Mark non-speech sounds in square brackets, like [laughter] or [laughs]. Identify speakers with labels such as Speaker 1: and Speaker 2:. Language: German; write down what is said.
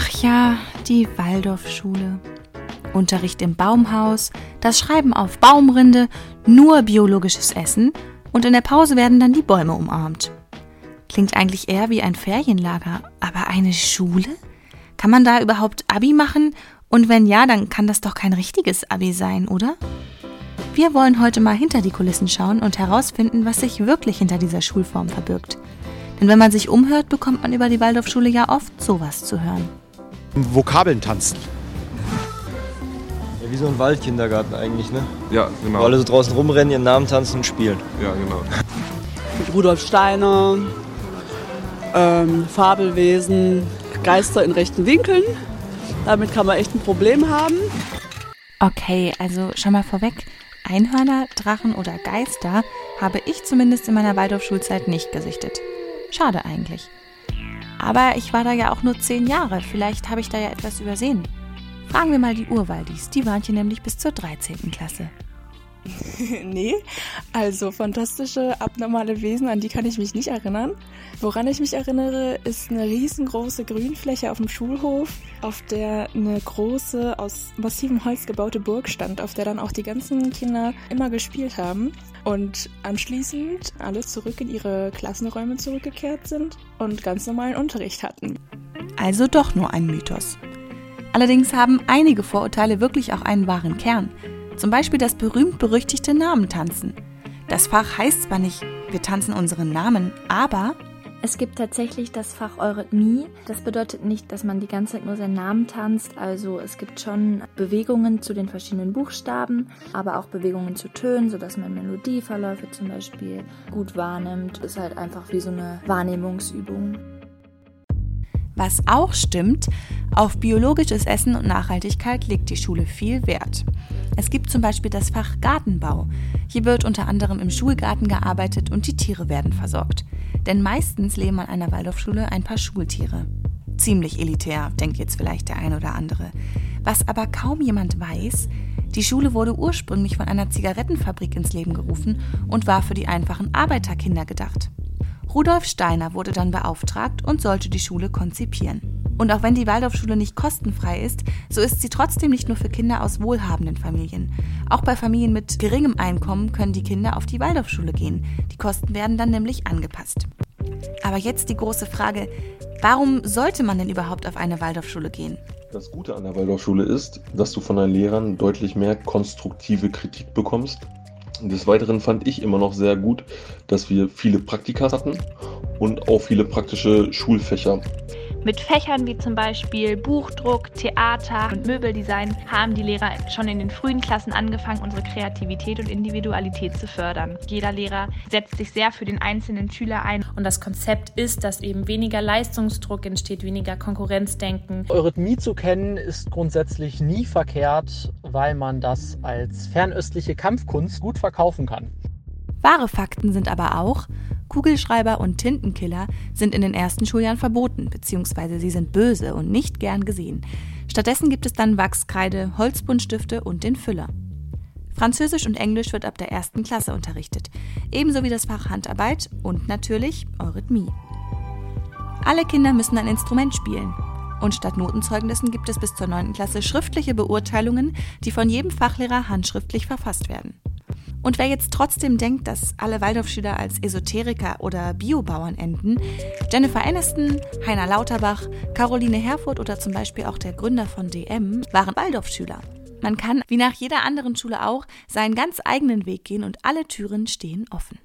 Speaker 1: Ach ja, die Waldorfschule. Unterricht im Baumhaus, das Schreiben auf Baumrinde, nur biologisches Essen und in der Pause werden dann die Bäume umarmt. Klingt eigentlich eher wie ein Ferienlager, aber eine Schule? Kann man da überhaupt Abi machen? Und wenn ja, dann kann das doch kein richtiges Abi sein, oder? Wir wollen heute mal hinter die Kulissen schauen und herausfinden, was sich wirklich hinter dieser Schulform verbirgt. Denn wenn man sich umhört, bekommt man über die Waldorfschule ja oft sowas zu hören.
Speaker 2: Vokabeln tanzen.
Speaker 3: Ja, wie so ein Waldkindergarten eigentlich, ne?
Speaker 4: Ja, genau.
Speaker 3: Wo alle so draußen rumrennen, ihren Namen tanzen und spielen.
Speaker 4: Ja, genau.
Speaker 5: mit Rudolf Steiner, ähm, Fabelwesen, Geister in rechten Winkeln. Damit kann man echt ein Problem haben.
Speaker 1: Okay, also schon mal vorweg, Einhörner, Drachen oder Geister habe ich zumindest in meiner Waldorfschulzeit nicht gesichtet. Schade eigentlich. Aber ich war da ja auch nur zehn Jahre, vielleicht habe ich da ja etwas übersehen. Fragen wir mal die Urwaldis, die waren hier nämlich bis zur 13. Klasse. [laughs]
Speaker 6: nee, also fantastische, abnormale Wesen, an die kann ich mich nicht erinnern. Woran ich mich erinnere, ist eine riesengroße Grünfläche auf dem Schulhof, auf der eine große, aus massivem Holz gebaute Burg stand, auf der dann auch die ganzen Kinder immer gespielt haben und anschließend alle zurück in ihre Klassenräume zurückgekehrt sind und ganz normalen Unterricht hatten.
Speaker 1: Also doch nur ein Mythos. Allerdings haben einige Vorurteile wirklich auch einen wahren Kern. Zum Beispiel das berühmt-berüchtigte Namentanzen. Das Fach heißt zwar nicht, wir tanzen unseren Namen, aber
Speaker 7: Es gibt tatsächlich das Fach Eurythmie. Das bedeutet nicht, dass man die ganze Zeit nur seinen Namen tanzt. Also es gibt schon Bewegungen zu den verschiedenen Buchstaben, aber auch Bewegungen zu Tönen, sodass man Melodieverläufe zum Beispiel gut wahrnimmt. Ist halt einfach wie so eine Wahrnehmungsübung.
Speaker 1: was auch stimmt, auf biologisches Essen und Nachhaltigkeit legt die Schule viel Wert. Es gibt zum Beispiel das Fach Gartenbau. Hier wird unter anderem im Schulgarten gearbeitet und die Tiere werden versorgt. Denn meistens leben an einer Waldorfschule ein paar Schultiere. Ziemlich elitär, denkt jetzt vielleicht der ein oder andere. Was aber kaum jemand weiß, die Schule wurde ursprünglich von einer Zigarettenfabrik ins Leben gerufen und war für die einfachen Arbeiterkinder gedacht. Rudolf Steiner wurde dann beauftragt und sollte die Schule konzipieren. Und auch wenn die Waldorfschule nicht kostenfrei ist, so ist sie trotzdem nicht nur für Kinder aus wohlhabenden Familien. Auch bei Familien mit geringem Einkommen können die Kinder auf die Waldorfschule gehen. Die Kosten werden dann nämlich angepasst. Aber jetzt die große Frage, warum sollte man denn überhaupt auf eine Waldorfschule gehen?
Speaker 4: Das Gute an der Waldorfschule ist, dass du von deinen Lehrern deutlich mehr konstruktive Kritik bekommst. Des Weiteren fand ich immer noch sehr gut, dass wir viele Praktika hatten und auch viele praktische Schulfächer.
Speaker 8: Mit Fächern wie zum Beispiel Buchdruck, Theater und Möbeldesign haben die Lehrer schon in den frühen Klassen angefangen, unsere Kreativität und Individualität zu fördern. Jeder Lehrer setzt sich sehr für den einzelnen Schüler ein.
Speaker 9: Und das Konzept ist, dass eben weniger Leistungsdruck entsteht, weniger Konkurrenzdenken.
Speaker 10: Eurythmie zu kennen ist grundsätzlich nie verkehrt, weil man das als fernöstliche Kampfkunst gut verkaufen kann.
Speaker 1: Wahre Fakten sind aber auch, Kugelschreiber und Tintenkiller sind in den ersten Schuljahren verboten, beziehungsweise sie sind böse und nicht gern gesehen. Stattdessen gibt es dann Wachskreide, Holzbuntstifte und den Füller. Französisch und Englisch wird ab der ersten Klasse unterrichtet, ebenso wie das Fach Handarbeit und natürlich Eurythmie. Alle Kinder müssen ein Instrument spielen. Und statt Notenzeugnissen gibt es bis zur 9. Klasse schriftliche Beurteilungen, die von jedem Fachlehrer handschriftlich verfasst werden. Und wer jetzt trotzdem denkt, dass alle Waldorfschüler als Esoteriker oder Biobauern enden, Jennifer Aniston, Heiner Lauterbach, Caroline Herfurth oder zum Beispiel auch der Gründer von DM waren Waldorfschüler. Man kann, wie nach jeder anderen Schule auch, seinen ganz eigenen Weg gehen und alle Türen stehen offen.